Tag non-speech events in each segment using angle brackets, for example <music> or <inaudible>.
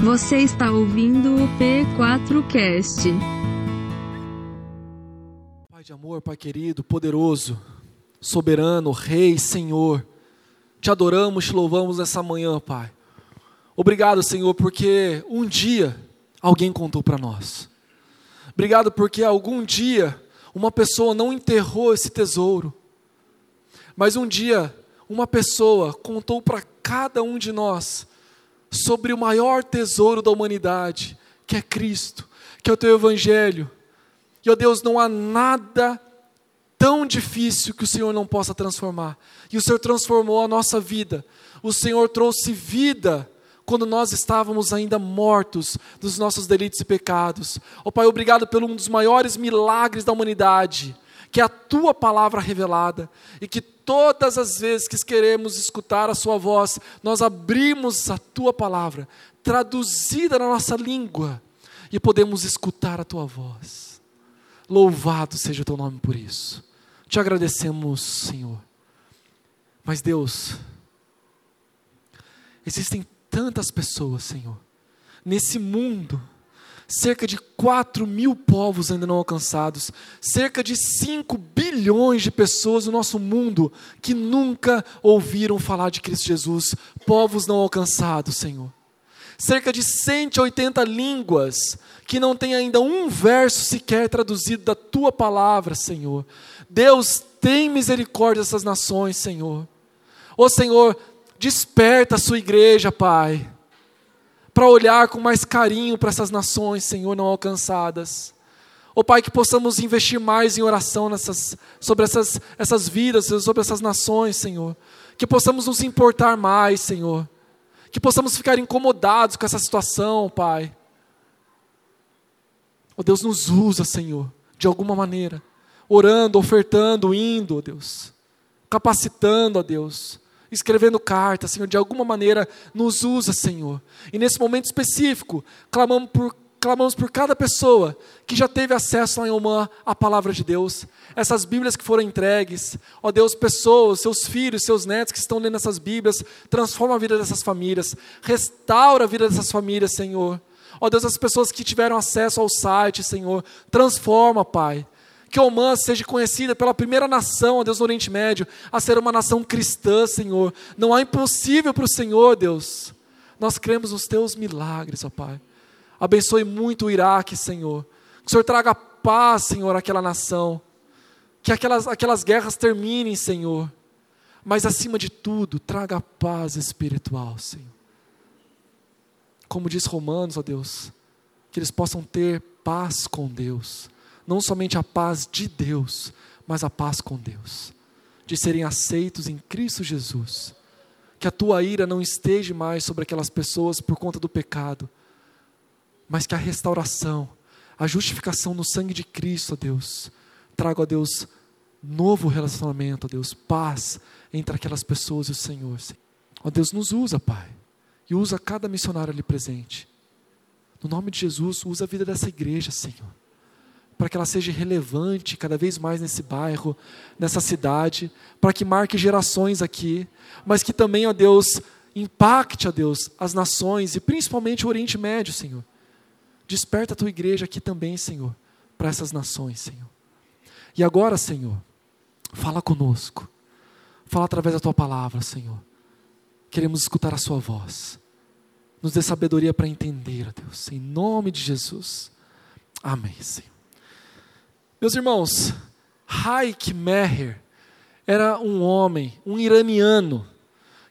Você está ouvindo o P4Cast. Pai de amor, Pai querido, poderoso, soberano, Rei, Senhor, te adoramos, te louvamos nessa manhã, Pai. Obrigado, Senhor, porque um dia alguém contou para nós. Obrigado porque algum dia uma pessoa não enterrou esse tesouro, mas um dia uma pessoa contou para cada um de nós sobre o maior tesouro da humanidade, que é Cristo, que é o teu Evangelho. E, ó Deus, não há nada tão difícil que o Senhor não possa transformar. E o Senhor transformou a nossa vida. O Senhor trouxe vida quando nós estávamos ainda mortos dos nossos delitos e pecados. Ó Pai, obrigado pelo um dos maiores milagres da humanidade, que é a tua palavra revelada, e que todas as vezes que queremos escutar a Sua voz, nós abrimos a Tua palavra, traduzida na nossa língua, e podemos escutar a Tua voz. Louvado seja o Teu nome por isso. Te agradecemos, Senhor. Mas, Deus, existem tantas pessoas, Senhor, nesse mundo, cerca de 4 mil povos ainda não alcançados, cerca de 5 bilhões de pessoas no nosso mundo que nunca ouviram falar de Cristo Jesus, povos não alcançados, Senhor. Cerca de 180 línguas que não tem ainda um verso sequer traduzido da tua palavra, Senhor. Deus, tem misericórdia dessas nações, Senhor. Ô Senhor, desperta a sua igreja, Pai para olhar com mais carinho para essas nações, Senhor, não alcançadas. Ó Pai, que possamos investir mais em oração nessas, sobre essas, essas vidas, sobre essas nações, Senhor. Que possamos nos importar mais, Senhor. Que possamos ficar incomodados com essa situação, Pai. Ó Deus, nos usa, Senhor, de alguma maneira. Orando, ofertando, indo, ó Deus. Capacitando, ó Deus escrevendo cartas, Senhor, de alguma maneira nos usa, Senhor. E nesse momento específico, clamamos por, clamamos por cada pessoa que já teve acesso em Oman à palavra de Deus, essas Bíblias que foram entregues, ó Deus, pessoas, seus filhos, seus netos que estão lendo essas Bíblias, transforma a vida dessas famílias, restaura a vida dessas famílias, Senhor. Ó Deus, as pessoas que tiveram acesso ao site, Senhor, transforma, Pai que Oman seja conhecida pela primeira nação, ó Deus, no Oriente Médio, a ser uma nação cristã, Senhor. Não há impossível para o Senhor, Deus. Nós cremos nos teus milagres, ó Pai. Abençoe muito o Iraque, Senhor. Que o Senhor traga paz, Senhor, àquela nação. Que aquelas, aquelas guerras terminem, Senhor. Mas acima de tudo, traga paz espiritual, Senhor. Como diz Romanos, ó Deus, que eles possam ter paz com Deus não somente a paz de Deus, mas a paz com Deus, de serem aceitos em Cristo Jesus. Que a tua ira não esteja mais sobre aquelas pessoas por conta do pecado, mas que a restauração, a justificação no sangue de Cristo, ó Deus, traga, a Deus, novo relacionamento, ó Deus, paz entre aquelas pessoas e o Senhor. Ó Deus, nos usa, Pai, e usa cada missionário ali presente. No nome de Jesus, usa a vida dessa igreja, Senhor para que ela seja relevante cada vez mais nesse bairro, nessa cidade, para que marque gerações aqui, mas que também, ó Deus, impacte, ó Deus, as nações e principalmente o Oriente Médio, Senhor. Desperta a tua igreja aqui também, Senhor, para essas nações, Senhor. E agora, Senhor, fala conosco. Fala através da tua palavra, Senhor. Queremos escutar a sua voz. Nos dê sabedoria para entender, ó Deus, em nome de Jesus. Amém, Senhor. Meus irmãos, Haik Meher era um homem, um iraniano,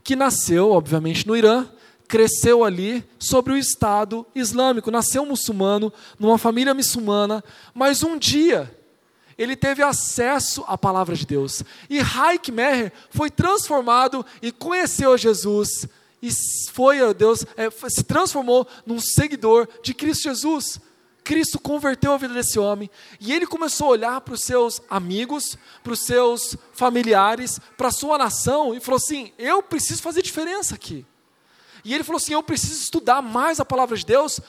que nasceu, obviamente, no Irã, cresceu ali sobre o Estado Islâmico, nasceu muçulmano, numa família muçulmana, mas um dia ele teve acesso à palavra de Deus. E Haik Meher foi transformado e conheceu Jesus e foi, Deus, é, se transformou num seguidor de Cristo Jesus. Cristo converteu a vida desse homem e ele começou a olhar para os seus amigos, para os seus familiares, para a sua nação e falou assim: Eu preciso fazer diferença aqui. E ele falou assim: Eu preciso estudar mais a palavra de Deus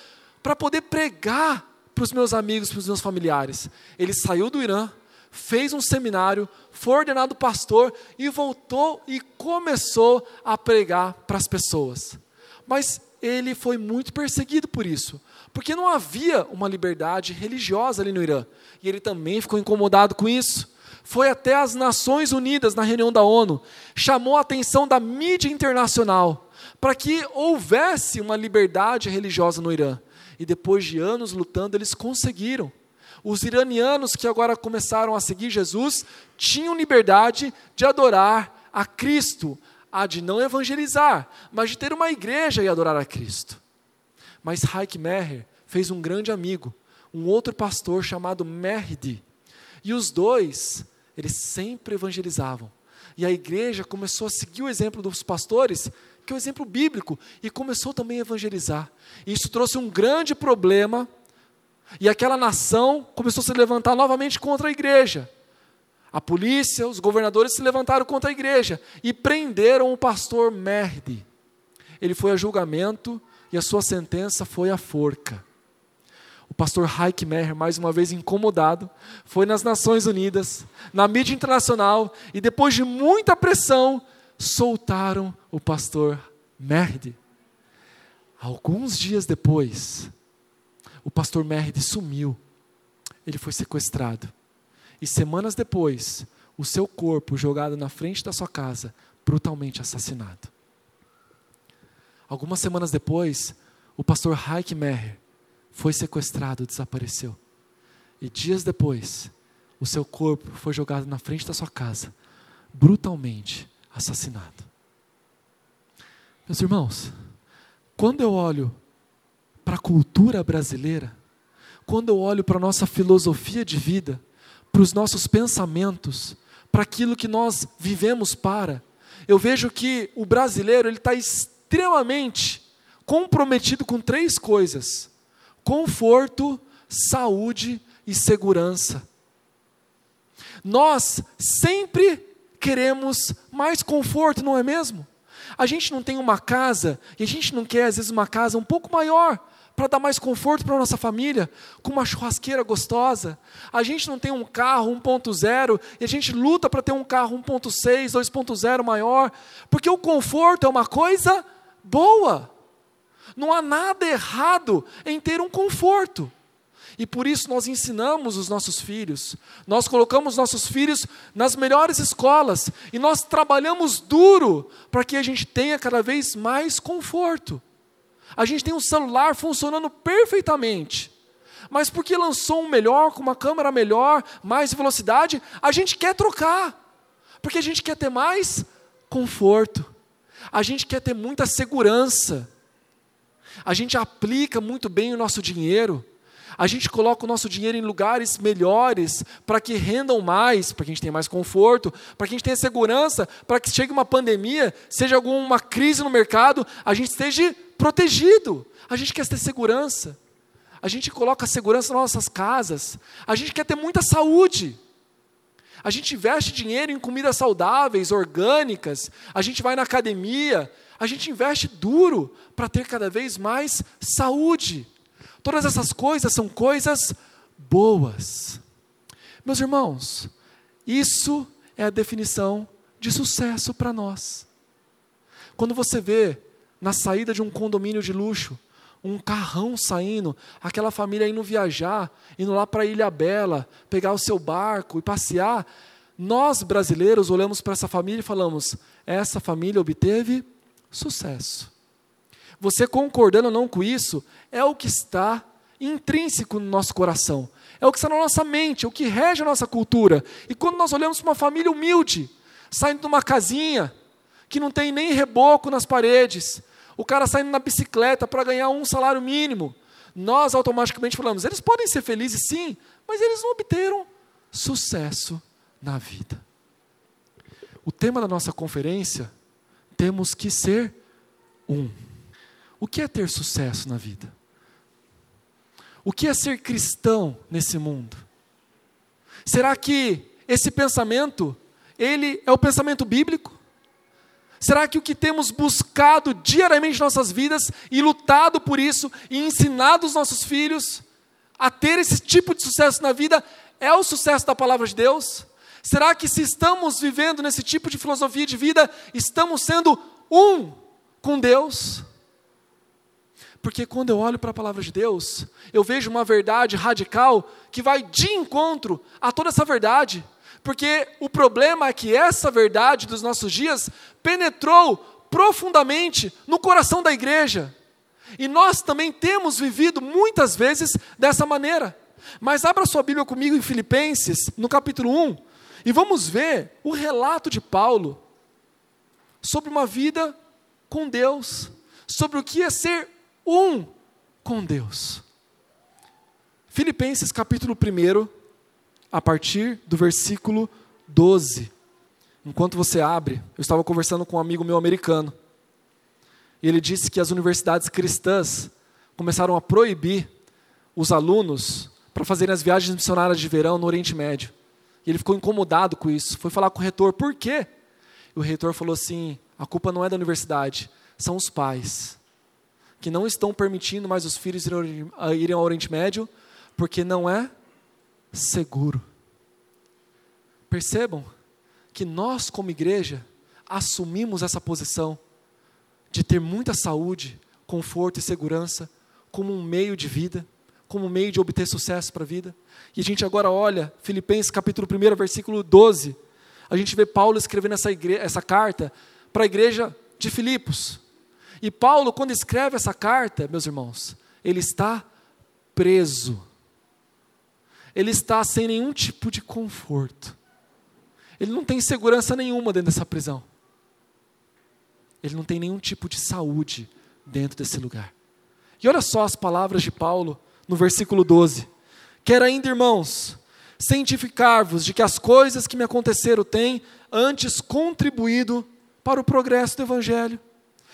para poder pregar para os meus amigos, para os meus familiares. Ele saiu do Irã, fez um seminário, foi ordenado pastor e voltou e começou a pregar para as pessoas. Mas ele foi muito perseguido por isso, porque não havia uma liberdade religiosa ali no Irã. E ele também ficou incomodado com isso. Foi até as Nações Unidas, na reunião da ONU, chamou a atenção da mídia internacional para que houvesse uma liberdade religiosa no Irã. E depois de anos lutando, eles conseguiram. Os iranianos que agora começaram a seguir Jesus tinham liberdade de adorar a Cristo, a de não evangelizar, mas de ter uma igreja e adorar a Cristo. Mas Haik Meher fez um grande amigo, um outro pastor chamado Mehdi. E os dois, eles sempre evangelizavam. E a igreja começou a seguir o exemplo dos pastores, que é o exemplo bíblico, e começou também a evangelizar. E isso trouxe um grande problema, e aquela nação começou a se levantar novamente contra a igreja. A polícia, os governadores se levantaram contra a igreja e prenderam o pastor Mehdi. Ele foi a julgamento e a sua sentença foi a forca. O pastor Haik Meher, mais uma vez incomodado, foi nas Nações Unidas, na mídia internacional, e depois de muita pressão, soltaram o pastor Mehdi. Alguns dias depois, o pastor Mehdi sumiu. Ele foi sequestrado. E semanas depois, o seu corpo jogado na frente da sua casa, brutalmente assassinado. Algumas semanas depois, o pastor Haik Meher foi sequestrado, desapareceu. E dias depois, o seu corpo foi jogado na frente da sua casa, brutalmente assassinado. Meus irmãos, quando eu olho para a cultura brasileira, quando eu olho para a nossa filosofia de vida, para os nossos pensamentos, para aquilo que nós vivemos para. Eu vejo que o brasileiro ele está extremamente comprometido com três coisas: conforto, saúde e segurança. Nós sempre queremos mais conforto, não é mesmo? A gente não tem uma casa e a gente não quer às vezes uma casa um pouco maior, para dar mais conforto para a nossa família, com uma churrasqueira gostosa. A gente não tem um carro 1.0 e a gente luta para ter um carro 1.6, 2.0 maior, porque o conforto é uma coisa boa. Não há nada errado em ter um conforto. E por isso nós ensinamos os nossos filhos, nós colocamos nossos filhos nas melhores escolas e nós trabalhamos duro para que a gente tenha cada vez mais conforto. A gente tem um celular funcionando perfeitamente. Mas porque lançou um melhor, com uma câmera melhor, mais velocidade, a gente quer trocar. Porque a gente quer ter mais conforto. A gente quer ter muita segurança. A gente aplica muito bem o nosso dinheiro. A gente coloca o nosso dinheiro em lugares melhores para que rendam mais, para que a gente tenha mais conforto, para que a gente tenha segurança, para que chegue uma pandemia, seja alguma crise no mercado, a gente esteja protegido. A gente quer ter segurança. A gente coloca segurança nas nossas casas. A gente quer ter muita saúde. A gente investe dinheiro em comidas saudáveis, orgânicas. A gente vai na academia. A gente investe duro para ter cada vez mais saúde. Todas essas coisas são coisas boas. Meus irmãos, isso é a definição de sucesso para nós. Quando você vê na saída de um condomínio de luxo, um carrão saindo, aquela família indo viajar, indo lá para Ilha Bela, pegar o seu barco e passear. Nós brasileiros olhamos para essa família e falamos: essa família obteve sucesso. Você concordando ou não com isso, é o que está intrínseco no nosso coração, é o que está na nossa mente, é o que rege a nossa cultura. E quando nós olhamos para uma família humilde, saindo de uma casinha, que não tem nem reboco nas paredes, o cara saindo na bicicleta para ganhar um salário mínimo. Nós automaticamente falamos, eles podem ser felizes sim, mas eles não obteram sucesso na vida. O tema da nossa conferência, temos que ser um. O que é ter sucesso na vida? O que é ser cristão nesse mundo? Será que esse pensamento, ele é o pensamento bíblico? Será que o que temos buscado diariamente em nossas vidas e lutado por isso e ensinado os nossos filhos a ter esse tipo de sucesso na vida é o sucesso da palavra de Deus? Será que se estamos vivendo nesse tipo de filosofia de vida, estamos sendo um com Deus? Porque quando eu olho para a palavra de Deus, eu vejo uma verdade radical que vai de encontro a toda essa verdade. Porque o problema é que essa verdade dos nossos dias penetrou profundamente no coração da igreja. E nós também temos vivido muitas vezes dessa maneira. Mas abra sua Bíblia comigo em Filipenses, no capítulo 1, e vamos ver o relato de Paulo sobre uma vida com Deus, sobre o que é ser um com Deus. Filipenses capítulo 1, a partir do versículo 12. Enquanto você abre, eu estava conversando com um amigo meu americano. E ele disse que as universidades cristãs começaram a proibir os alunos para fazerem as viagens missionárias de verão no Oriente Médio. E ele ficou incomodado com isso. Foi falar com o reitor, por quê? E o reitor falou assim: a culpa não é da universidade, são os pais, que não estão permitindo mais os filhos irem ao Oriente Médio, porque não é seguro. Percebam que nós, como igreja, assumimos essa posição de ter muita saúde, conforto e segurança como um meio de vida como meio de obter sucesso para a vida. E a gente agora olha Filipenses capítulo 1, versículo 12. A gente vê Paulo escrevendo essa, igreja, essa carta para a igreja de Filipos. E Paulo, quando escreve essa carta, meus irmãos, ele está preso. Ele está sem nenhum tipo de conforto. Ele não tem segurança nenhuma dentro dessa prisão. Ele não tem nenhum tipo de saúde dentro desse lugar. E olha só as palavras de Paulo no versículo 12. Quero ainda, irmãos, cientificar-vos de que as coisas que me aconteceram têm antes contribuído para o progresso do Evangelho,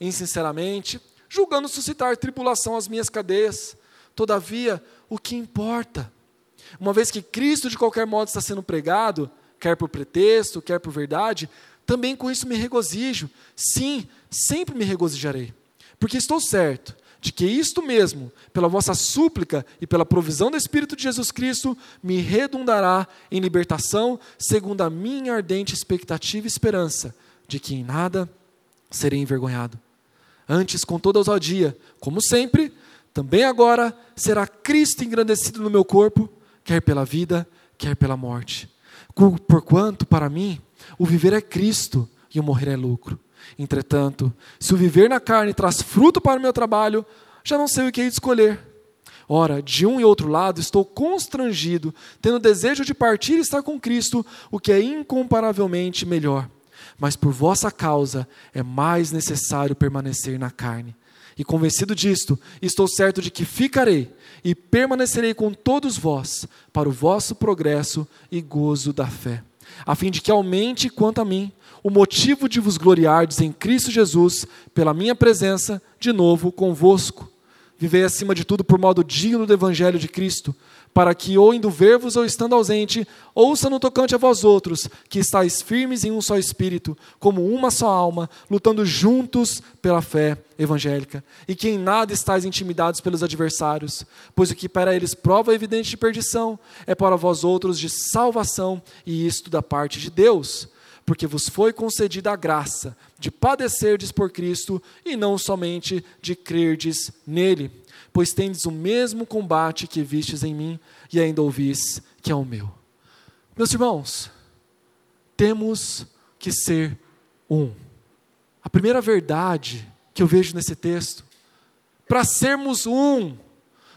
insinceramente, julgando suscitar tribulação às minhas cadeias. Todavia, o que importa? Uma vez que Cristo, de qualquer modo, está sendo pregado, quer por pretexto, quer por verdade, também com isso me regozijo. Sim, sempre me regozijarei. Porque estou certo de que isto mesmo, pela vossa súplica e pela provisão do Espírito de Jesus Cristo, me redundará em libertação, segundo a minha ardente expectativa e esperança, de que em nada serei envergonhado. Antes, com toda ousadia, como sempre, também agora será Cristo engrandecido no meu corpo, quer pela vida, quer pela morte. Porquanto, para mim, o viver é Cristo e o morrer é lucro. Entretanto, se o viver na carne traz fruto para o meu trabalho, já não sei o que hei de escolher. Ora, de um e outro lado estou constrangido, tendo desejo de partir e estar com Cristo, o que é incomparavelmente melhor. Mas por vossa causa é mais necessário permanecer na carne. E convencido disto, estou certo de que ficarei e permanecerei com todos vós, para o vosso progresso e gozo da fé, a fim de que aumente quanto a mim o motivo de vos gloriardes em Cristo Jesus, pela minha presença de novo convosco. Vivei acima de tudo por modo digno do Evangelho de Cristo, para que, ou indo ver-vos ou estando ausente, ouça no tocante a vós outros, que estáis firmes em um só espírito, como uma só alma, lutando juntos pela fé evangélica, e que em nada estáis intimidados pelos adversários, pois o que para eles prova evidente de perdição, é para vós outros de salvação, e isto da parte de Deus porque vos foi concedida a graça de padecerdes por Cristo e não somente de crerdes nele, pois tendes o mesmo combate que vistes em mim e ainda ouvis que é o meu. Meus irmãos, temos que ser um. A primeira verdade que eu vejo nesse texto, para sermos um,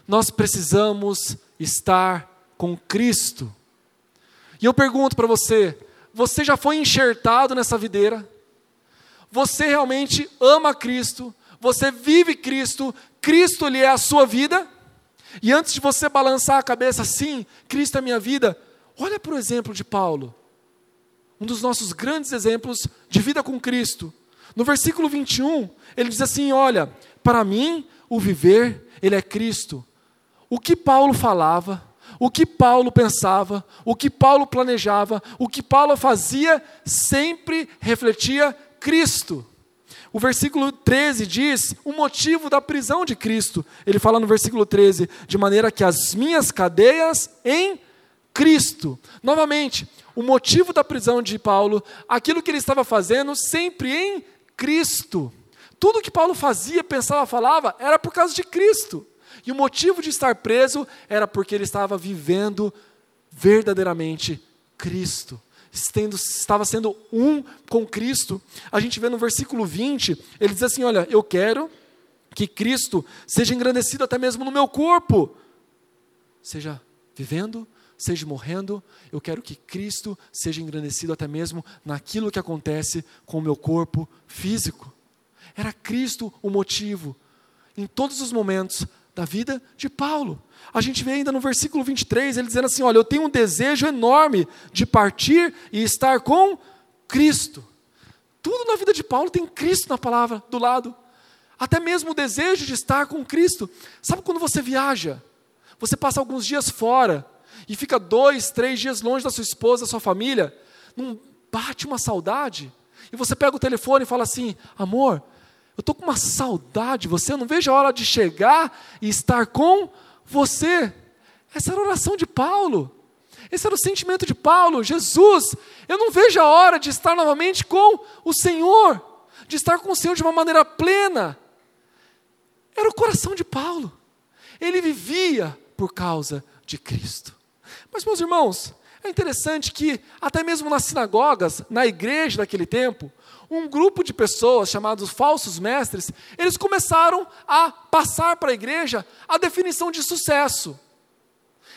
nós precisamos estar com Cristo. E eu pergunto para você, você já foi enxertado nessa videira, você realmente ama Cristo, você vive Cristo, Cristo lhe é a sua vida, e antes de você balançar a cabeça, sim, Cristo é minha vida, olha para o exemplo de Paulo, um dos nossos grandes exemplos de vida com Cristo. No versículo 21, ele diz assim: Olha, para mim, o viver, ele é Cristo. O que Paulo falava, o que Paulo pensava, o que Paulo planejava, o que Paulo fazia, sempre refletia Cristo. O versículo 13 diz o motivo da prisão de Cristo. Ele fala no versículo 13: de maneira que as minhas cadeias em Cristo. Novamente, o motivo da prisão de Paulo, aquilo que ele estava fazendo, sempre em Cristo. Tudo que Paulo fazia, pensava, falava, era por causa de Cristo. E o motivo de estar preso era porque ele estava vivendo verdadeiramente Cristo estendo, estava sendo um com Cristo. A gente vê no versículo 20, ele diz assim: Olha, eu quero que Cristo seja engrandecido até mesmo no meu corpo, seja vivendo, seja morrendo, eu quero que Cristo seja engrandecido até mesmo naquilo que acontece com o meu corpo físico. Era Cristo o motivo, em todos os momentos da vida de Paulo. A gente vê ainda no versículo 23, ele dizendo assim: Olha, eu tenho um desejo enorme de partir e estar com Cristo. Tudo na vida de Paulo tem Cristo na palavra do lado. Até mesmo o desejo de estar com Cristo. Sabe quando você viaja? Você passa alguns dias fora e fica dois, três dias longe da sua esposa, da sua família. Não bate uma saudade? E você pega o telefone e fala assim: Amor, eu estou com uma saudade de você, eu não vejo a hora de chegar e estar com você. Essa era a oração de Paulo. Esse era o sentimento de Paulo. Jesus, eu não vejo a hora de estar novamente com o Senhor, de estar com o Senhor de uma maneira plena. Era o coração de Paulo. Ele vivia por causa de Cristo. Mas, meus irmãos, é interessante que, até mesmo nas sinagogas, na igreja daquele tempo, um grupo de pessoas chamados falsos mestres, eles começaram a passar para a igreja a definição de sucesso.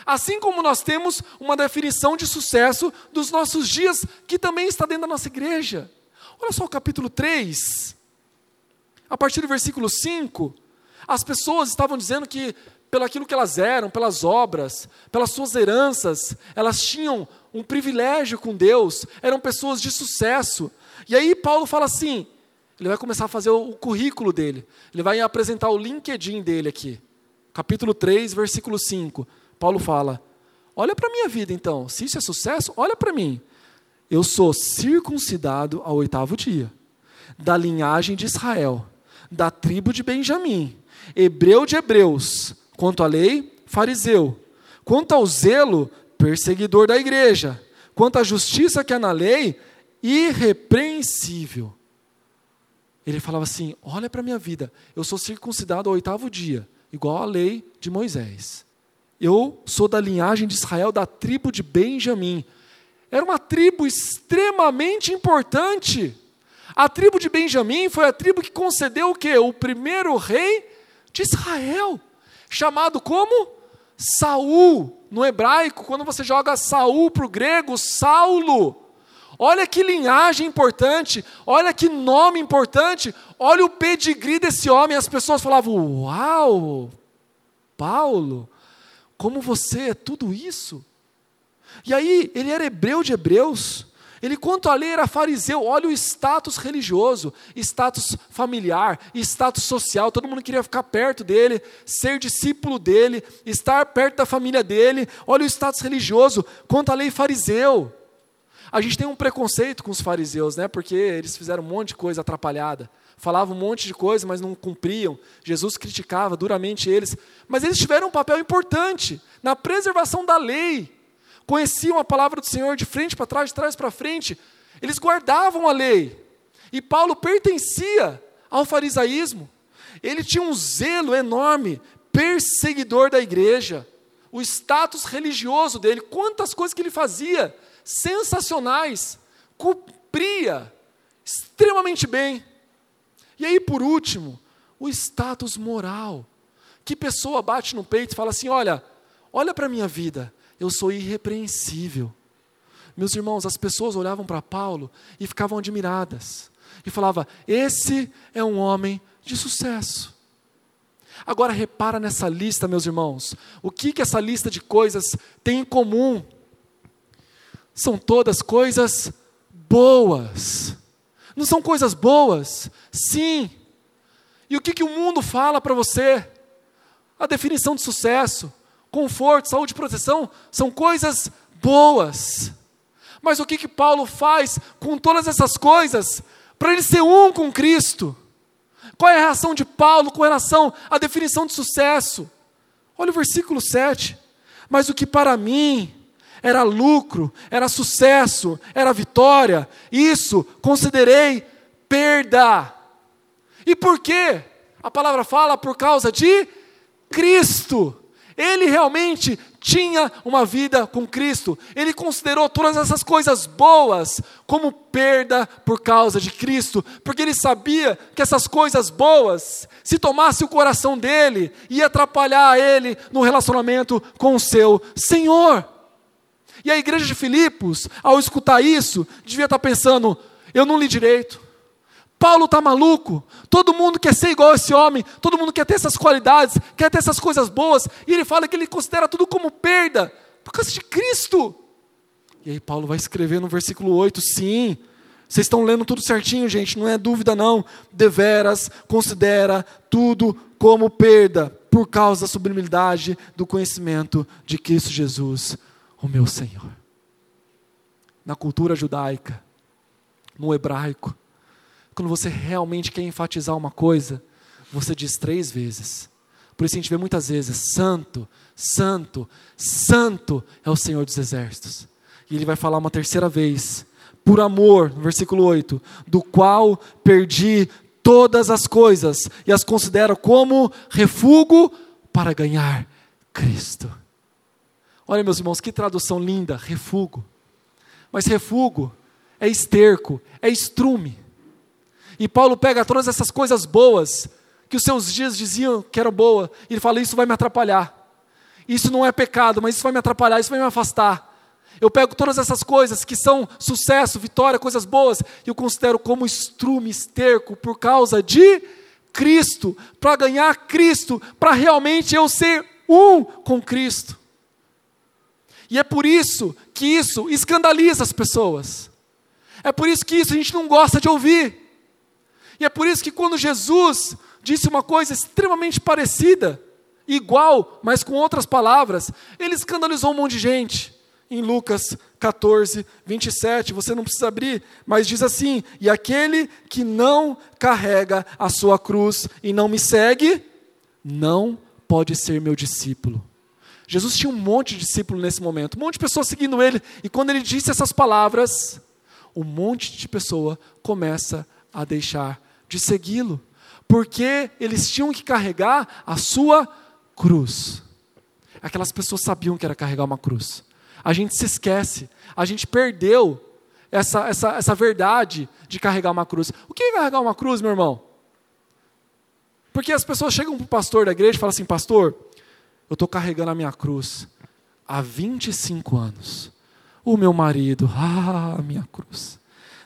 Assim como nós temos uma definição de sucesso dos nossos dias, que também está dentro da nossa igreja. Olha só o capítulo 3, a partir do versículo 5, as pessoas estavam dizendo que, pelo aquilo que elas eram, pelas obras, pelas suas heranças, elas tinham um privilégio com Deus, eram pessoas de sucesso, e aí Paulo fala assim, ele vai começar a fazer o, currículo dele. Ele vai apresentar o LinkedIn dele aqui. Capítulo 3, versículo 5. Paulo fala: Olha para a minha vida então, se isso é sucesso, olha para mim. Eu sou circuncidado ao oitavo dia, da linhagem de Israel, da tribo de Benjamim, hebreu de hebreus, quanto à lei, fariseu, quanto ao zelo, perseguidor da igreja, quanto à justiça que é na lei, irrepreensível. Ele falava assim: Olha para a minha vida, eu sou circuncidado ao oitavo dia, igual à lei de Moisés. Eu sou da linhagem de Israel, da tribo de Benjamim. Era uma tribo extremamente importante. A tribo de Benjamim foi a tribo que concedeu o quê? O primeiro rei de Israel, chamado como Saul. No hebraico, quando você joga Saul para o grego, Saulo. Olha que linhagem importante, olha que nome importante, olha o pedigree desse homem. As pessoas falavam: Uau, Paulo, como você é tudo isso? E aí, ele era hebreu de hebreus, ele, quanto a lei, era fariseu. Olha o status religioso, status familiar, status social. Todo mundo queria ficar perto dele, ser discípulo dele, estar perto da família dele. Olha o status religioso, quanto a lei, fariseu. A gente tem um preconceito com os fariseus, né? Porque eles fizeram um monte de coisa atrapalhada. Falavam um monte de coisa, mas não cumpriam. Jesus criticava duramente eles. Mas eles tiveram um papel importante na preservação da lei. Conheciam a palavra do Senhor de frente para trás, de trás para frente. Eles guardavam a lei. E Paulo pertencia ao farisaísmo. Ele tinha um zelo enorme, perseguidor da igreja. O status religioso dele, quantas coisas que ele fazia sensacionais, cumpria extremamente bem. E aí, por último, o status moral. Que pessoa bate no peito e fala assim: olha, olha para a minha vida, eu sou irrepreensível. Meus irmãos, as pessoas olhavam para Paulo e ficavam admiradas. E falava: esse é um homem de sucesso. Agora repara nessa lista, meus irmãos. O que, que essa lista de coisas tem em comum? são todas coisas boas. Não são coisas boas? Sim. E o que, que o mundo fala para você? A definição de sucesso, conforto, saúde e proteção são coisas boas. Mas o que, que Paulo faz com todas essas coisas para ele ser um com Cristo? Qual é a reação de Paulo com relação à definição de sucesso? Olha o versículo 7. Mas o que para mim era lucro, era sucesso, era vitória, isso considerei perda. E por quê? A palavra fala por causa de Cristo. Ele realmente tinha uma vida com Cristo. Ele considerou todas essas coisas boas como perda por causa de Cristo, porque ele sabia que essas coisas boas, se tomasse o coração dele, ia atrapalhar ele no relacionamento com o seu Senhor. E a igreja de Filipos, ao escutar isso, devia estar pensando: eu não li direito, Paulo está maluco. Todo mundo quer ser igual a esse homem. Todo mundo quer ter essas qualidades, quer ter essas coisas boas. E ele fala que ele considera tudo como perda por causa de Cristo. E aí Paulo vai escrever no versículo 8: sim, vocês estão lendo tudo certinho, gente, não é dúvida não. Deveras considera tudo como perda por causa da sublimidade do conhecimento de Cristo Jesus, o meu Senhor. Na cultura judaica, no hebraico, quando você realmente quer enfatizar uma coisa, você diz três vezes. Por isso a gente vê muitas vezes: Santo, Santo, Santo é o Senhor dos Exércitos. E ele vai falar uma terceira vez: Por amor, no versículo 8: Do qual perdi todas as coisas e as considero como refúgio para ganhar Cristo. Olha, meus irmãos, que tradução linda: refúgio. Mas refúgio é esterco, é estrume. E Paulo pega todas essas coisas boas que os seus dias diziam que eram boa, e ele fala: Isso vai me atrapalhar. Isso não é pecado, mas isso vai me atrapalhar, isso vai me afastar. Eu pego todas essas coisas que são sucesso, vitória, coisas boas, e eu considero como estrume, esterco, por causa de Cristo, para ganhar Cristo, para realmente eu ser um com Cristo. E é por isso que isso escandaliza as pessoas. É por isso que isso a gente não gosta de ouvir. E é por isso que quando Jesus disse uma coisa extremamente parecida, igual, mas com outras palavras, ele escandalizou um monte de gente. Em Lucas 14, 27, você não precisa abrir, mas diz assim: E aquele que não carrega a sua cruz e não me segue, não pode ser meu discípulo. Jesus tinha um monte de discípulo nesse momento, um monte de pessoas seguindo ele, e quando ele disse essas palavras, um monte de pessoa começa a deixar de segui-lo, porque eles tinham que carregar a sua cruz. Aquelas pessoas sabiam que era carregar uma cruz. A gente se esquece, a gente perdeu essa, essa, essa verdade de carregar uma cruz. O que é carregar uma cruz, meu irmão? Porque as pessoas chegam para o pastor da igreja e falam assim: Pastor, eu estou carregando a minha cruz há 25 anos. O meu marido, <laughs> ah, a minha cruz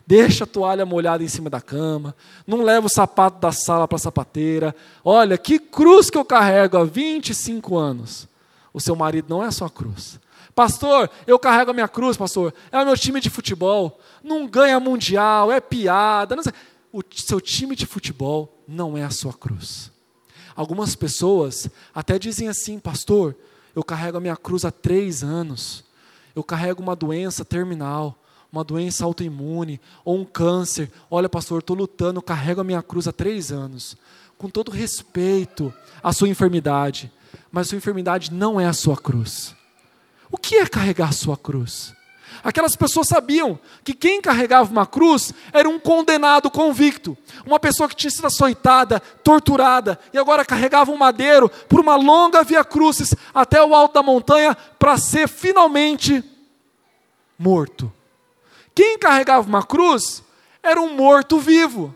deixa a toalha molhada em cima da cama, não leva o sapato da sala para a sapateira. Olha, que cruz que eu carrego há 25 anos. O seu marido não é a sua cruz. Pastor, eu carrego a minha cruz, pastor. É o meu time de futebol. Não ganha mundial, é piada. O seu time de futebol não é a sua cruz. Algumas pessoas até dizem assim, pastor, eu carrego a minha cruz há três anos. Eu carrego uma doença terminal uma doença autoimune ou um câncer. Olha, pastor, estou lutando, carrego a minha cruz há três anos. Com todo respeito à sua enfermidade, mas sua enfermidade não é a sua cruz. O que é carregar a sua cruz? Aquelas pessoas sabiam que quem carregava uma cruz era um condenado convicto, uma pessoa que tinha sido açoitada, torturada, e agora carregava um madeiro por uma longa via crucis até o alto da montanha para ser finalmente morto. Quem carregava uma cruz era um morto-vivo.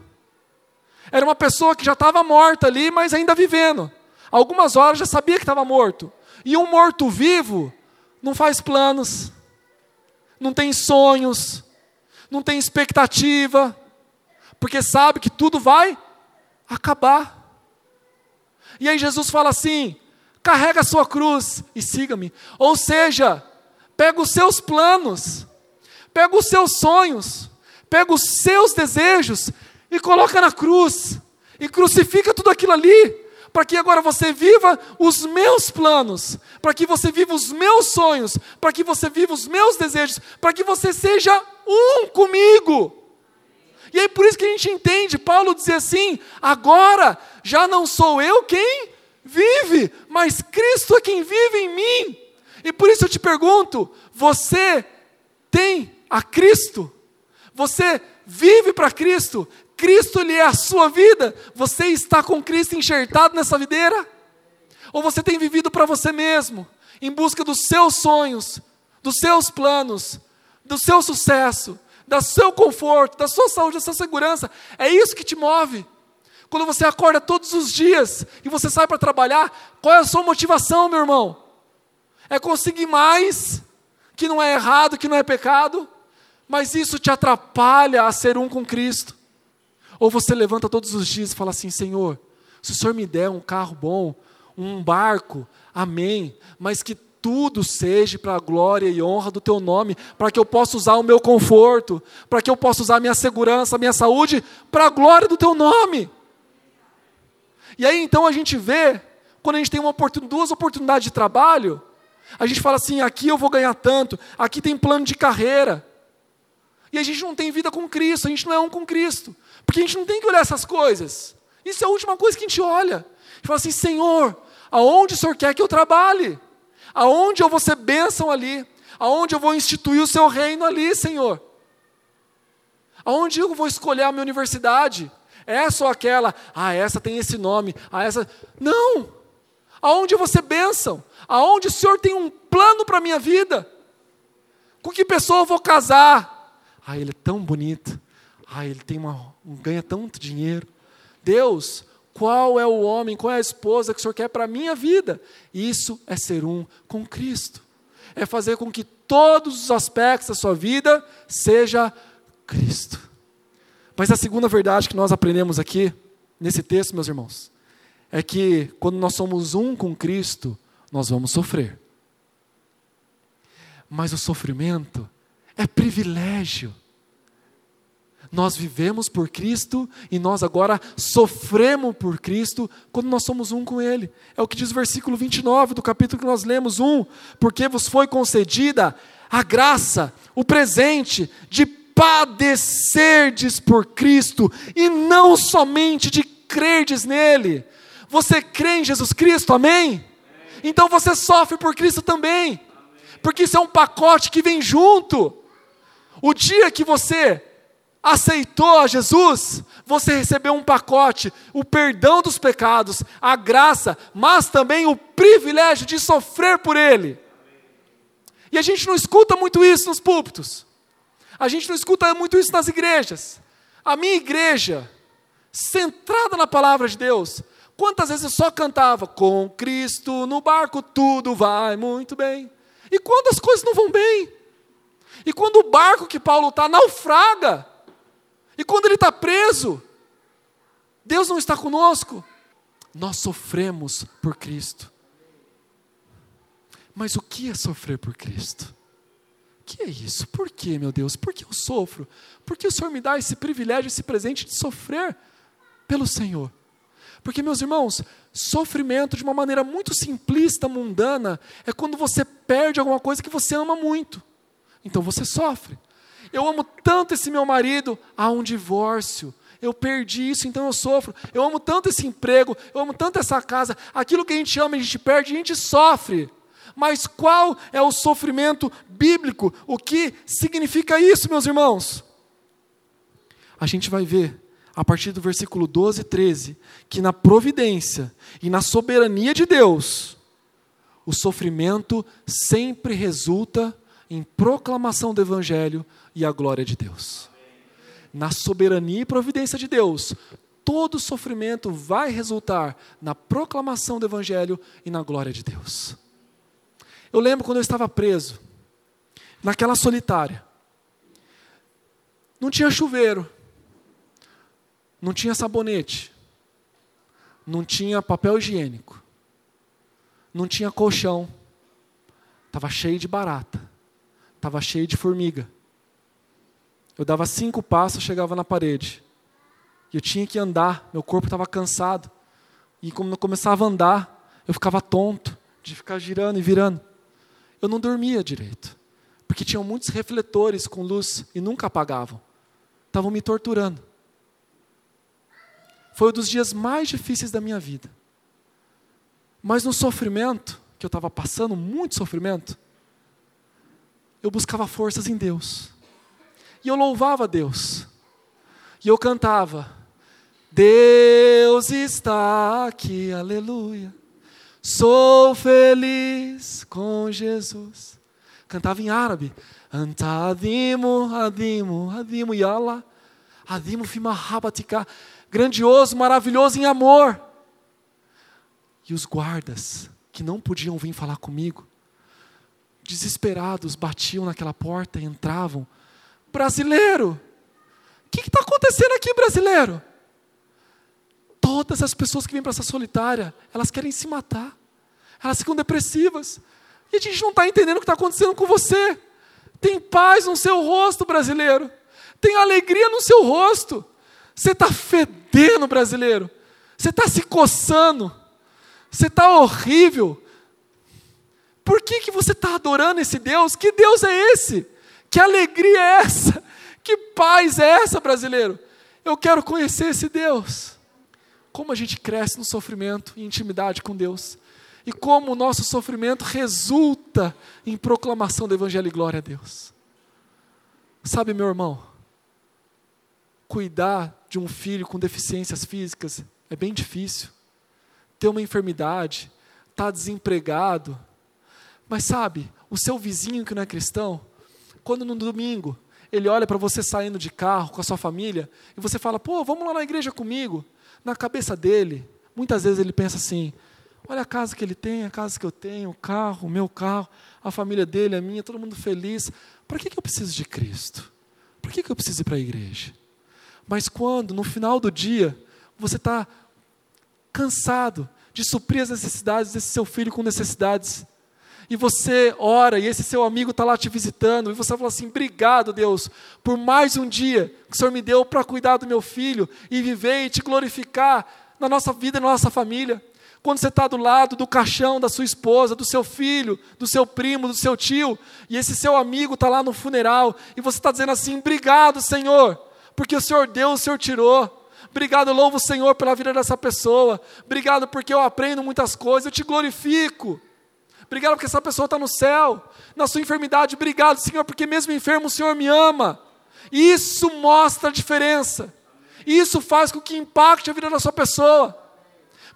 Era uma pessoa que já estava morta ali, mas ainda vivendo. Algumas horas já sabia que estava morto. E um morto-vivo não faz planos, não tem sonhos, não tem expectativa, porque sabe que tudo vai acabar. E aí Jesus fala assim: carrega a sua cruz e siga-me. Ou seja, pega os seus planos pega os seus sonhos, pega os seus desejos e coloca na cruz. e crucifica tudo aquilo ali, para que agora você viva os meus planos, para que você viva os meus sonhos, para que você viva os meus desejos, para que você seja um comigo. E aí por isso que a gente entende, Paulo dizer assim: agora já não sou eu quem vive, mas Cristo é quem vive em mim. E por isso eu te pergunto: você tem a Cristo? Você vive para Cristo? Cristo lhe é a sua vida? Você está com Cristo enxertado nessa videira? Ou você tem vivido para você mesmo, em busca dos seus sonhos, dos seus planos, do seu sucesso, do seu conforto, da sua saúde, da sua segurança? É isso que te move. Quando você acorda todos os dias e você sai para trabalhar, qual é a sua motivação, meu irmão? É conseguir mais, que não é errado, que não é pecado, mas isso te atrapalha a ser um com Cristo. Ou você levanta todos os dias e fala assim: Senhor, se o Senhor me der um carro bom, um barco, amém, mas que tudo seja para a glória e honra do teu nome, para que eu possa usar o meu conforto, para que eu possa usar a minha segurança, a minha saúde, para a glória do teu nome. E aí então a gente vê, quando a gente tem uma oportun duas oportunidades de trabalho, a gente fala assim: aqui eu vou ganhar tanto, aqui tem plano de carreira. E a gente não tem vida com Cristo, a gente não é um com Cristo. Porque a gente não tem que olhar essas coisas. Isso é a última coisa que a gente olha. Gente fala assim: Senhor, aonde o Senhor quer que eu trabalhe? Aonde eu vou ser bênção ali? Aonde eu vou instituir o seu reino ali, Senhor? Aonde eu vou escolher a minha universidade? Essa ou aquela? Ah, essa tem esse nome. Ah, essa. Não! Aonde eu vou ser bênção? Aonde o Senhor tem um plano para a minha vida? Com que pessoa eu vou casar? Ah, ele é tão bonito. Ah, ele tem uma, ganha tanto dinheiro. Deus, qual é o homem, qual é a esposa que o Senhor quer para a minha vida? Isso é ser um com Cristo. É fazer com que todos os aspectos da sua vida seja Cristo. Mas a segunda verdade que nós aprendemos aqui, nesse texto, meus irmãos, é que quando nós somos um com Cristo, nós vamos sofrer. Mas o sofrimento é privilégio nós vivemos por Cristo e nós agora sofremos por Cristo quando nós somos um com Ele. É o que diz o versículo 29 do capítulo que nós lemos: um, porque vos foi concedida a graça, o presente de padecerdes por Cristo e não somente de crerdes nele. Você crê em Jesus Cristo, amém? Então você sofre por Cristo também, porque isso é um pacote que vem junto. O dia que você aceitou a Jesus, você recebeu um pacote, o perdão dos pecados, a graça, mas também o privilégio de sofrer por Ele. E a gente não escuta muito isso nos púlpitos, a gente não escuta muito isso nas igrejas. A minha igreja, centrada na palavra de Deus, quantas vezes eu só cantava com Cristo no barco, tudo vai muito bem. E quando as coisas não vão bem? E quando o barco que Paulo está naufraga, e quando ele está preso, Deus não está conosco. Nós sofremos por Cristo. Mas o que é sofrer por Cristo? O que é isso? Por que, meu Deus? Por que eu sofro? Por que o Senhor me dá esse privilégio, esse presente de sofrer pelo Senhor? Porque, meus irmãos, sofrimento de uma maneira muito simplista, mundana, é quando você perde alguma coisa que você ama muito. Então você sofre. Eu amo tanto esse meu marido, há um divórcio. Eu perdi isso, então eu sofro. Eu amo tanto esse emprego, eu amo tanto essa casa. Aquilo que a gente ama, a gente perde, a gente sofre. Mas qual é o sofrimento bíblico? O que significa isso, meus irmãos? A gente vai ver, a partir do versículo 12 e 13, que na providência e na soberania de Deus, o sofrimento sempre resulta em proclamação do Evangelho e a glória de Deus. Na soberania e providência de Deus, todo sofrimento vai resultar na proclamação do Evangelho e na glória de Deus. Eu lembro quando eu estava preso, naquela solitária. Não tinha chuveiro, não tinha sabonete, não tinha papel higiênico, não tinha colchão, estava cheio de barata, estava cheio de formiga. Eu dava cinco passos, chegava na parede. E eu tinha que andar, meu corpo estava cansado. E como eu começava a andar, eu ficava tonto de ficar girando e virando. Eu não dormia direito, porque tinham muitos refletores com luz e nunca apagavam. Estavam me torturando. Foi um dos dias mais difíceis da minha vida. Mas no sofrimento, que eu estava passando, muito sofrimento, eu buscava forças em Deus. E eu louvava Deus. E eu cantava: Deus está aqui, aleluia. Sou feliz com Jesus. Cantava em árabe. Antadimo, adimo, adimo. Adimo fima rabatika. Grandioso, maravilhoso em amor. E os guardas, que não podiam vir falar comigo, desesperados, batiam naquela porta e entravam. Brasileiro! O que está acontecendo aqui, brasileiro? Todas as pessoas que vêm para essa solitária, elas querem se matar. Elas ficam depressivas. E a gente não está entendendo o que está acontecendo com você. Tem paz no seu rosto, brasileiro. Tem alegria no seu rosto. Você está fedendo, brasileiro. Você está se coçando. Você está horrível. Por que, que você está adorando esse Deus? Que Deus é esse? Que alegria é essa? Que paz é essa, brasileiro? Eu quero conhecer esse Deus. Como a gente cresce no sofrimento e intimidade com Deus. E como o nosso sofrimento resulta em proclamação do Evangelho e glória a Deus. Sabe, meu irmão, cuidar de um filho com deficiências físicas é bem difícil. Ter uma enfermidade, estar tá desempregado, mas sabe, o seu vizinho que não é cristão, quando no domingo ele olha para você saindo de carro com a sua família e você fala, pô, vamos lá na igreja comigo. Na cabeça dele, muitas vezes ele pensa assim: olha a casa que ele tem, a casa que eu tenho, o carro, o meu carro, a família dele, a minha, todo mundo feliz. Para que, que eu preciso de Cristo? Por que, que eu preciso ir para a igreja? Mas quando, no final do dia, você está cansado de suprir as necessidades desse seu filho com necessidades e você ora e esse seu amigo está lá te visitando, e você fala assim: obrigado, Deus, por mais um dia que o Senhor me deu para cuidar do meu filho e viver e te glorificar na nossa vida e na nossa família. Quando você está do lado do caixão da sua esposa, do seu filho, do seu primo, do seu tio, e esse seu amigo está lá no funeral, e você está dizendo assim: obrigado, Senhor, porque o Senhor deu, o Senhor tirou. Obrigado, louvo o Senhor pela vida dessa pessoa. Obrigado porque eu aprendo muitas coisas, eu te glorifico. Obrigado porque essa pessoa está no céu. Na sua enfermidade, obrigado, Senhor, porque mesmo enfermo o Senhor me ama. Isso mostra a diferença. Isso faz com que impacte a vida da sua pessoa.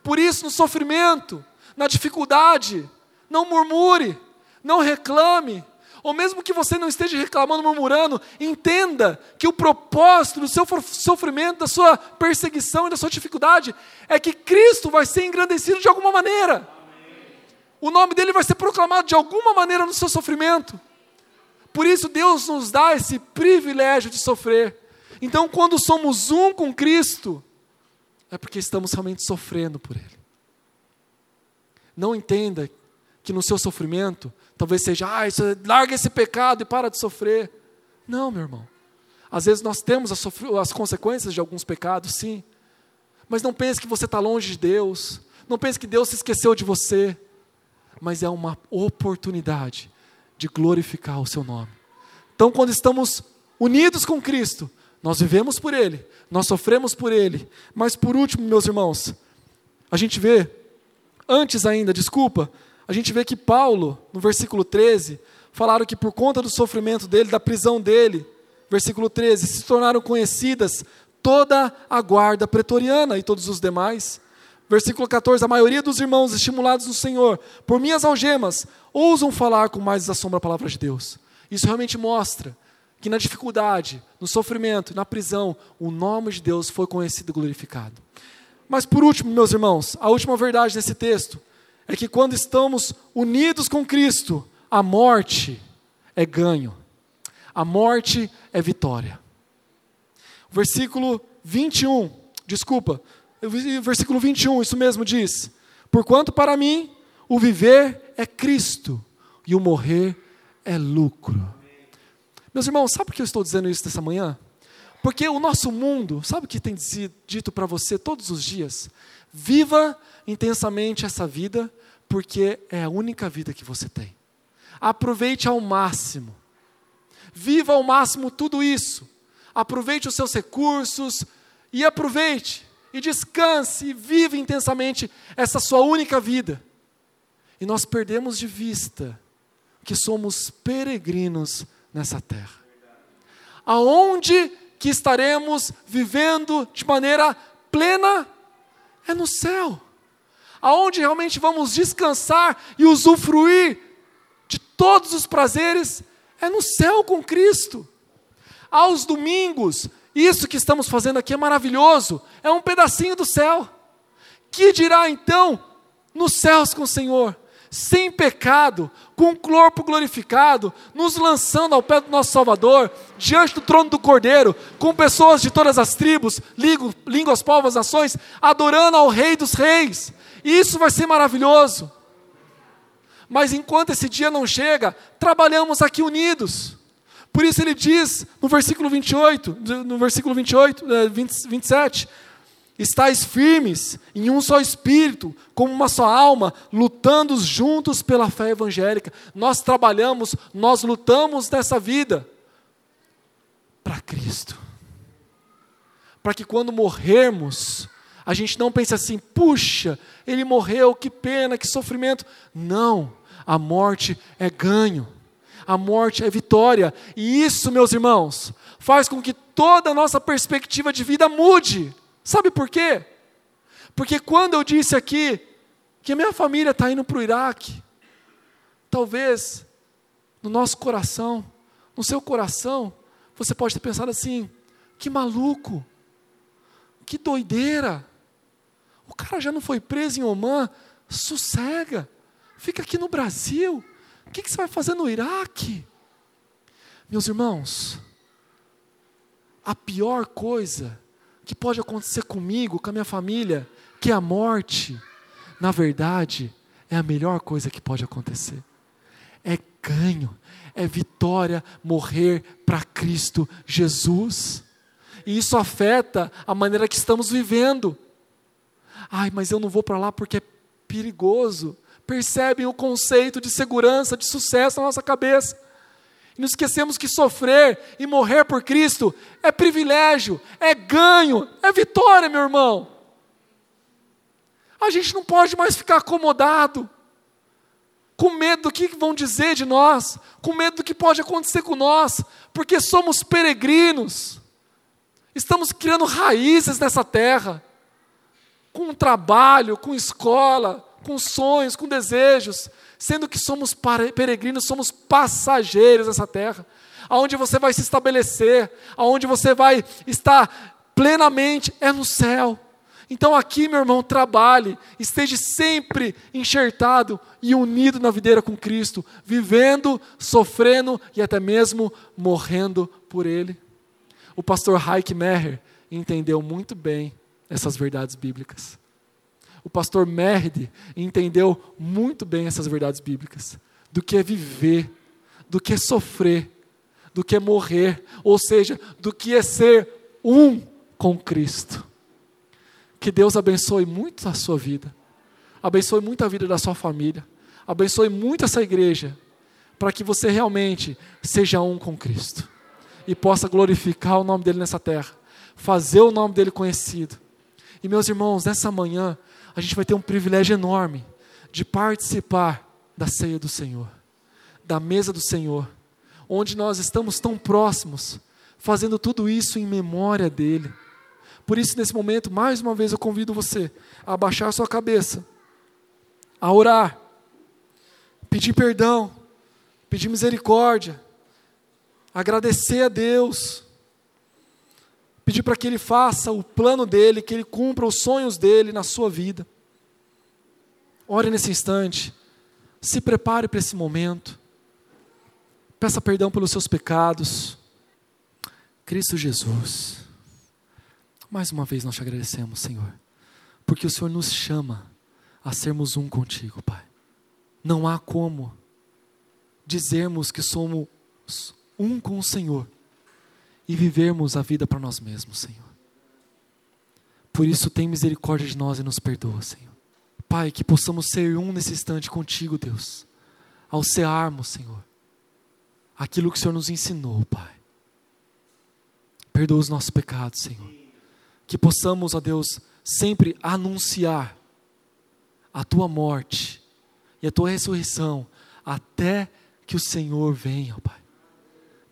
Por isso, no sofrimento, na dificuldade, não murmure, não reclame, ou mesmo que você não esteja reclamando, murmurando, entenda que o propósito do seu sofrimento, da sua perseguição e da sua dificuldade é que Cristo vai ser engrandecido de alguma maneira o nome dele vai ser proclamado de alguma maneira no seu sofrimento. Por isso, Deus nos dá esse privilégio de sofrer. Então, quando somos um com Cristo, é porque estamos realmente sofrendo por Ele. Não entenda que no seu sofrimento, talvez seja, ah, isso, larga esse pecado e para de sofrer. Não, meu irmão. Às vezes nós temos as, as consequências de alguns pecados, sim. Mas não pense que você está longe de Deus. Não pense que Deus se esqueceu de você mas é uma oportunidade de glorificar o seu nome. Então, quando estamos unidos com Cristo, nós vivemos por Ele, nós sofremos por Ele, mas por último, meus irmãos, a gente vê, antes ainda, desculpa, a gente vê que Paulo, no versículo 13, falaram que por conta do sofrimento dele, da prisão dele, versículo 13, se tornaram conhecidas toda a guarda pretoriana e todos os demais. Versículo 14: A maioria dos irmãos estimulados no Senhor, por minhas algemas, ousam falar com mais assombro a palavra de Deus. Isso realmente mostra que na dificuldade, no sofrimento, na prisão, o nome de Deus foi conhecido e glorificado. Mas por último, meus irmãos, a última verdade desse texto é que quando estamos unidos com Cristo, a morte é ganho, a morte é vitória. Versículo 21, desculpa, Versículo 21, isso mesmo diz: Porquanto para mim o viver é Cristo e o morrer é lucro. Meus irmãos, sabe por que eu estou dizendo isso nessa manhã? Porque o nosso mundo, sabe o que tem dito para você todos os dias? Viva intensamente essa vida, porque é a única vida que você tem. Aproveite ao máximo. Viva ao máximo tudo isso. Aproveite os seus recursos e aproveite e descanse e viva intensamente essa sua única vida. E nós perdemos de vista que somos peregrinos nessa terra. Aonde que estaremos vivendo de maneira plena é no céu. Aonde realmente vamos descansar e usufruir de todos os prazeres é no céu com Cristo. Aos domingos, isso que estamos fazendo aqui é maravilhoso, é um pedacinho do céu. Que dirá então nos céus com o Senhor? sem pecado, com o corpo glorificado, nos lançando ao pé do nosso Salvador, diante do trono do Cordeiro, com pessoas de todas as tribos, línguas, povos, nações, adorando ao Rei dos Reis. Isso vai ser maravilhoso. Mas enquanto esse dia não chega, trabalhamos aqui unidos. Por isso ele diz no versículo 28, no versículo 28, 20, 27, Estais firmes em um só espírito, como uma só alma, lutando juntos pela fé evangélica. Nós trabalhamos, nós lutamos nessa vida para Cristo. Para que quando morrermos, a gente não pense assim, puxa, ele morreu, que pena, que sofrimento. Não, a morte é ganho, a morte é vitória. E isso, meus irmãos, faz com que toda a nossa perspectiva de vida mude. Sabe por quê? Porque quando eu disse aqui que a minha família está indo para o Iraque, talvez no nosso coração, no seu coração, você pode ter pensado assim: que maluco, que doideira. O cara já não foi preso em Omã, sossega, fica aqui no Brasil. O que, que você vai fazer no Iraque? Meus irmãos, a pior coisa que pode acontecer comigo, com a minha família, que é a morte, na verdade, é a melhor coisa que pode acontecer. É ganho, é vitória morrer para Cristo Jesus. E isso afeta a maneira que estamos vivendo. Ai, mas eu não vou para lá porque é perigoso. Percebem o conceito de segurança, de sucesso na nossa cabeça. E nos esquecemos que sofrer e morrer por Cristo é privilégio, é ganho, é vitória, meu irmão. A gente não pode mais ficar acomodado, com medo do que vão dizer de nós, com medo do que pode acontecer com nós, porque somos peregrinos, estamos criando raízes nessa terra, com trabalho, com escola, com sonhos, com desejos, sendo que somos peregrinos, somos passageiros nessa terra, aonde você vai se estabelecer, aonde você vai estar plenamente é no céu. Então aqui, meu irmão, trabalhe, esteja sempre enxertado e unido na videira com Cristo, vivendo, sofrendo e até mesmo morrendo por Ele. O pastor Heike Meher entendeu muito bem essas verdades bíblicas o pastor Merde entendeu muito bem essas verdades bíblicas, do que é viver, do que é sofrer, do que é morrer, ou seja, do que é ser um com Cristo. Que Deus abençoe muito a sua vida, abençoe muito a vida da sua família, abençoe muito essa igreja, para que você realmente seja um com Cristo e possa glorificar o nome dele nessa terra, fazer o nome dele conhecido. E meus irmãos, nessa manhã, a gente vai ter um privilégio enorme de participar da ceia do Senhor, da mesa do Senhor, onde nós estamos tão próximos, fazendo tudo isso em memória dEle. Por isso, nesse momento, mais uma vez eu convido você a abaixar sua cabeça, a orar, pedir perdão, pedir misericórdia, agradecer a Deus pedir para que Ele faça o plano dele, que Ele cumpra os sonhos dele na sua vida. Ore nesse instante, se prepare para esse momento, peça perdão pelos seus pecados. Cristo Jesus, mais uma vez nós te agradecemos, Senhor, porque o Senhor nos chama a sermos um contigo, Pai. Não há como dizermos que somos um com o Senhor e vivermos a vida para nós mesmos, Senhor. Por isso, tem misericórdia de nós e nos perdoa, Senhor. Pai, que possamos ser um nesse instante contigo, Deus, ao cearmos, Senhor, aquilo que o Senhor nos ensinou, Pai. Perdoa os nossos pecados, Senhor. Que possamos, ó Deus, sempre anunciar a tua morte e a tua ressurreição até que o Senhor venha, ó Pai.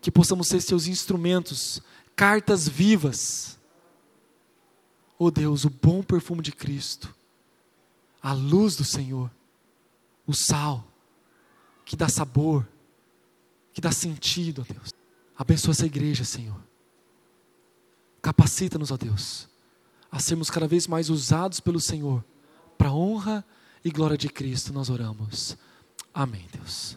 Que possamos ser seus instrumentos, cartas vivas. Ó Deus, o bom perfume de Cristo, a luz do Senhor, o sal que dá sabor, que dá sentido, ó Deus. Abençoa essa igreja, Senhor. Capacita-nos, ó Deus, a sermos cada vez mais usados pelo Senhor, para a honra e glória de Cristo, nós oramos. Amém, Deus.